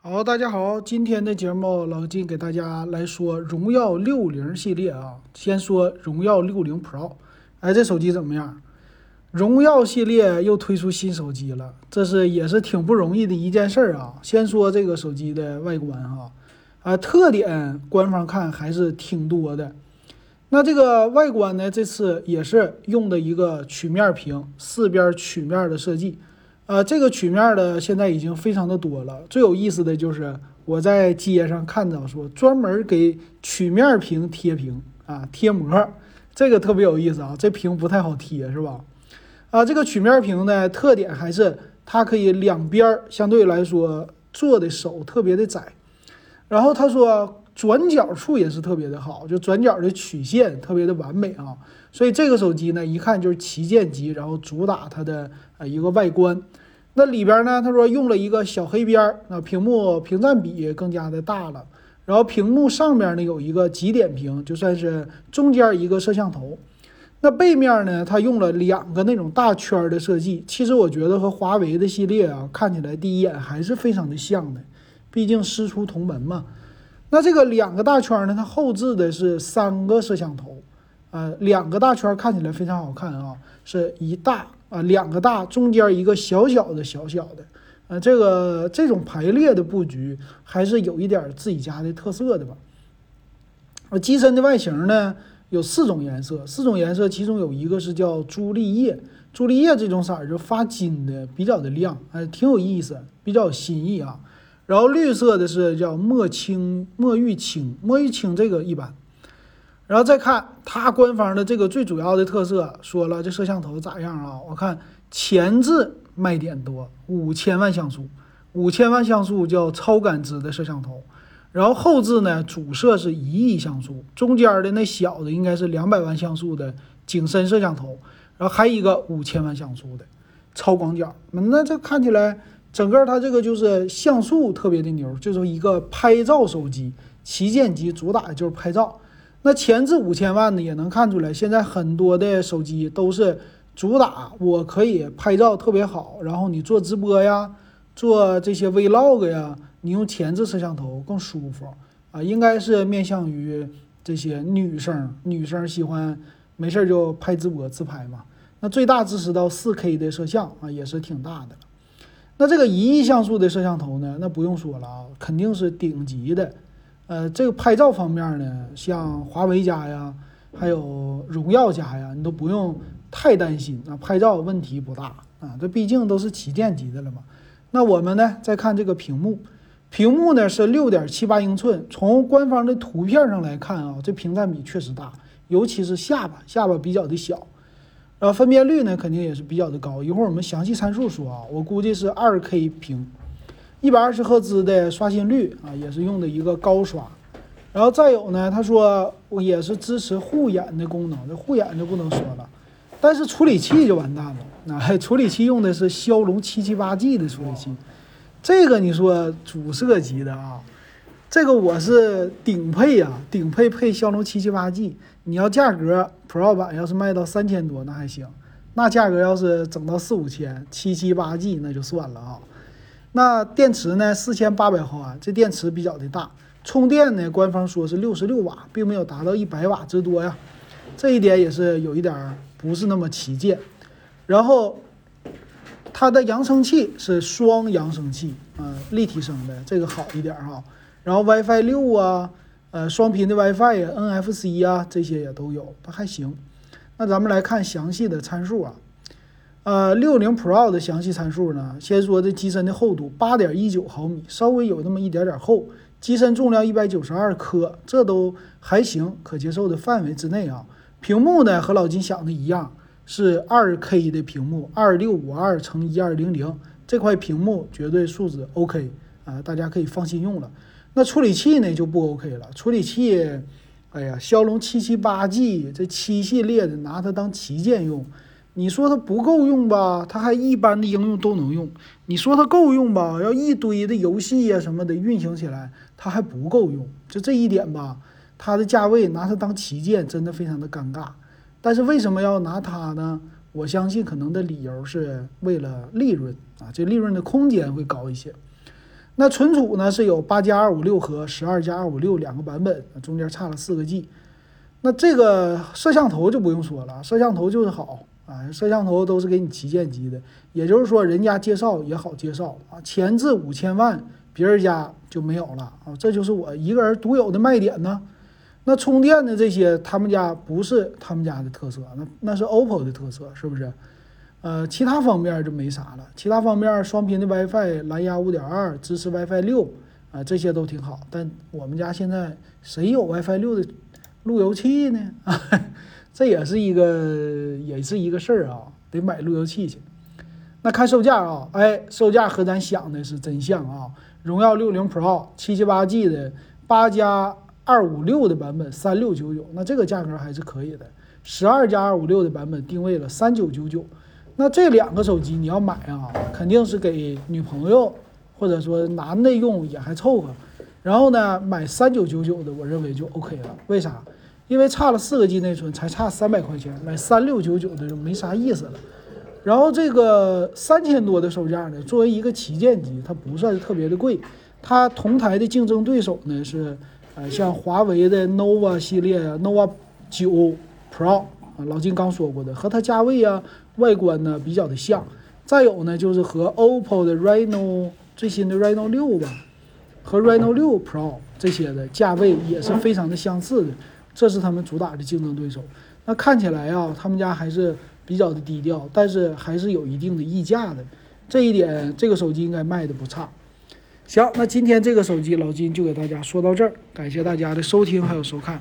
好，大家好，今天的节目老金给大家来说荣耀六零系列啊。先说荣耀六零 Pro，哎，这手机怎么样？荣耀系列又推出新手机了，这是也是挺不容易的一件事儿啊。先说这个手机的外观哈，啊，特点官方看还是挺多的。那这个外观呢，这次也是用的一个曲面屏，四边曲面的设计。呃，这个曲面的现在已经非常的多了。最有意思的就是我在街上看到说专门给曲面屏贴屏啊，贴膜，这个特别有意思啊。这屏不太好贴是吧？啊，这个曲面屏的特点还是它可以两边相对来说做的手特别的窄，然后他说转角处也是特别的好，就转角的曲线特别的完美啊。所以这个手机呢，一看就是旗舰机，然后主打它的呃一个外观。那里边呢？他说用了一个小黑边儿，那屏幕屏占比更加的大了。然后屏幕上面呢有一个极点屏，就算是中间一个摄像头。那背面呢，它用了两个那种大圈的设计。其实我觉得和华为的系列啊，看起来第一眼还是非常的像的，毕竟师出同门嘛。那这个两个大圈呢，它后置的是三个摄像头，呃，两个大圈看起来非常好看啊，是一大。啊，两个大，中间一个小小的小小的，呃，这个这种排列的布局还是有一点自己家的特色的吧。机身的外形呢有四种颜色，四种颜色其中有一个是叫朱丽叶，朱丽叶这种色儿就发金的，比较的亮，哎，挺有意思，比较有新意啊。然后绿色的是叫墨青、墨玉青、墨玉青，这个一般。然后再看它官方的这个最主要的特色，说了这摄像头咋样啊？我看前置卖点多，五千万像素，五千万像素叫超感知的摄像头。然后后置呢，主摄是一亿像素，中间的那小的应该是两百万像素的景深摄像头，然后还一个五千万像素的超广角。那这看起来整个它这个就是像素特别的牛，就是一个拍照手机，旗舰机主打的就是拍照。那前置五千万呢，也能看出来，现在很多的手机都是主打我可以拍照特别好，然后你做直播呀，做这些 vlog 呀，你用前置摄像头更舒服啊，应该是面向于这些女生，女生喜欢没事就拍直播自拍嘛。那最大支持到四 K 的摄像啊，也是挺大的了。那这个一亿像素的摄像头呢，那不用说了啊，肯定是顶级的。呃，这个拍照方面呢，像华为家呀，还有荣耀家呀，你都不用太担心啊，拍照问题不大啊。这毕竟都是旗舰级的了嘛。那我们呢，再看这个屏幕，屏幕呢是六点七八英寸，从官方的图片上来看啊，这屏占比确实大，尤其是下巴，下巴比较的小。然后分辨率呢，肯定也是比较的高。一会儿我们详细参数说啊，我估计是二 K 屏。一百二十赫兹的刷新率啊，也是用的一个高刷，然后再有呢，他说也是支持护眼的功能，这护眼就不能说了，但是处理器就完蛋了，那处理器用的是骁龙七七八 G 的处理器，这个你说主摄级的啊，这个我是顶配啊，顶配配骁龙七七八 G，你要价格 Pro 版要是卖到三千多那还行，那价格要是整到四五千，七七八 G 那就算了啊。那电池呢？四千八百毫安，这电池比较的大。充电呢？官方说是六十六瓦，并没有达到一百瓦之多呀。这一点也是有一点不是那么旗舰。然后它的扬声器是双扬声器，啊，立体声的，这个好一点哈。然后 WiFi 六啊，呃，双频的 WiFi 呀，NFC 啊，这些也都有，它还行。那咱们来看详细的参数啊。呃，六零 Pro 的详细参数呢？先说这机身的厚度，八点一九毫米，稍微有那么一点点厚。机身重量一百九十二克，这都还行，可接受的范围之内啊。屏幕呢，和老金想的一样，是二 K 的屏幕，二六五二乘一二零零这块屏幕绝对素质 OK 啊，大家可以放心用了。那处理器呢就不 OK 了，处理器，哎呀，骁龙七七八 G 这七系列的，拿它当旗舰用。你说它不够用吧？它还一般的应用都能用。你说它够用吧？要一堆的游戏呀什么的运行起来，它还不够用。就这一点吧，它的价位拿它当旗舰真的非常的尴尬。但是为什么要拿它呢？我相信可能的理由是为了利润啊，这利润的空间会高一些。那存储呢是有八加二五六和十二加二五六两个版本，中间差了四个 G。那这个摄像头就不用说了，摄像头就是好啊，摄像头都是给你旗舰机的，也就是说人家介绍也好介绍啊，前置五千万，别人家就没有了啊，这就是我一个人独有的卖点呢。那充电的这些，他们家不是他们家的特色，那那是 OPPO 的特色，是不是？呃，其他方面就没啥了。其他方面，双频的 WiFi、蓝牙5.2支持 WiFi 六啊，这些都挺好。但我们家现在谁有 WiFi 六的路由器呢？这也是一个也是一个事儿啊，得买路由器去。那看售价啊，哎，售价和咱想的是真像啊。荣耀60 Pro 七七八 G 的八加二五六的版本三六九九，那这个价格还是可以的。十二加二五六的版本定位了三九九九。那这两个手机你要买啊，肯定是给女朋友或者说男的用也还凑合。然后呢，买三九九九的，我认为就 OK 了。为啥？因为差了四个 G 内存，才差三百块钱，买三六九九的就没啥意思了。然后这个三千多的售价呢，作为一个旗舰机，它不算是特别的贵。它同台的竞争对手呢是，呃，像华为的 nova 系列啊，nova 九 Pro 啊，老金刚说过的，和它价位啊。外观呢比较的像，再有呢就是和 OPPO 的 Reno 最新的 Reno 六吧，和 Reno 六 Pro 这些的价位也是非常的相似的，这是他们主打的竞争对手。那看起来啊，他们家还是比较的低调，但是还是有一定的溢价的，这一点这个手机应该卖的不差。行，那今天这个手机老金就给大家说到这儿，感谢大家的收听还有收看。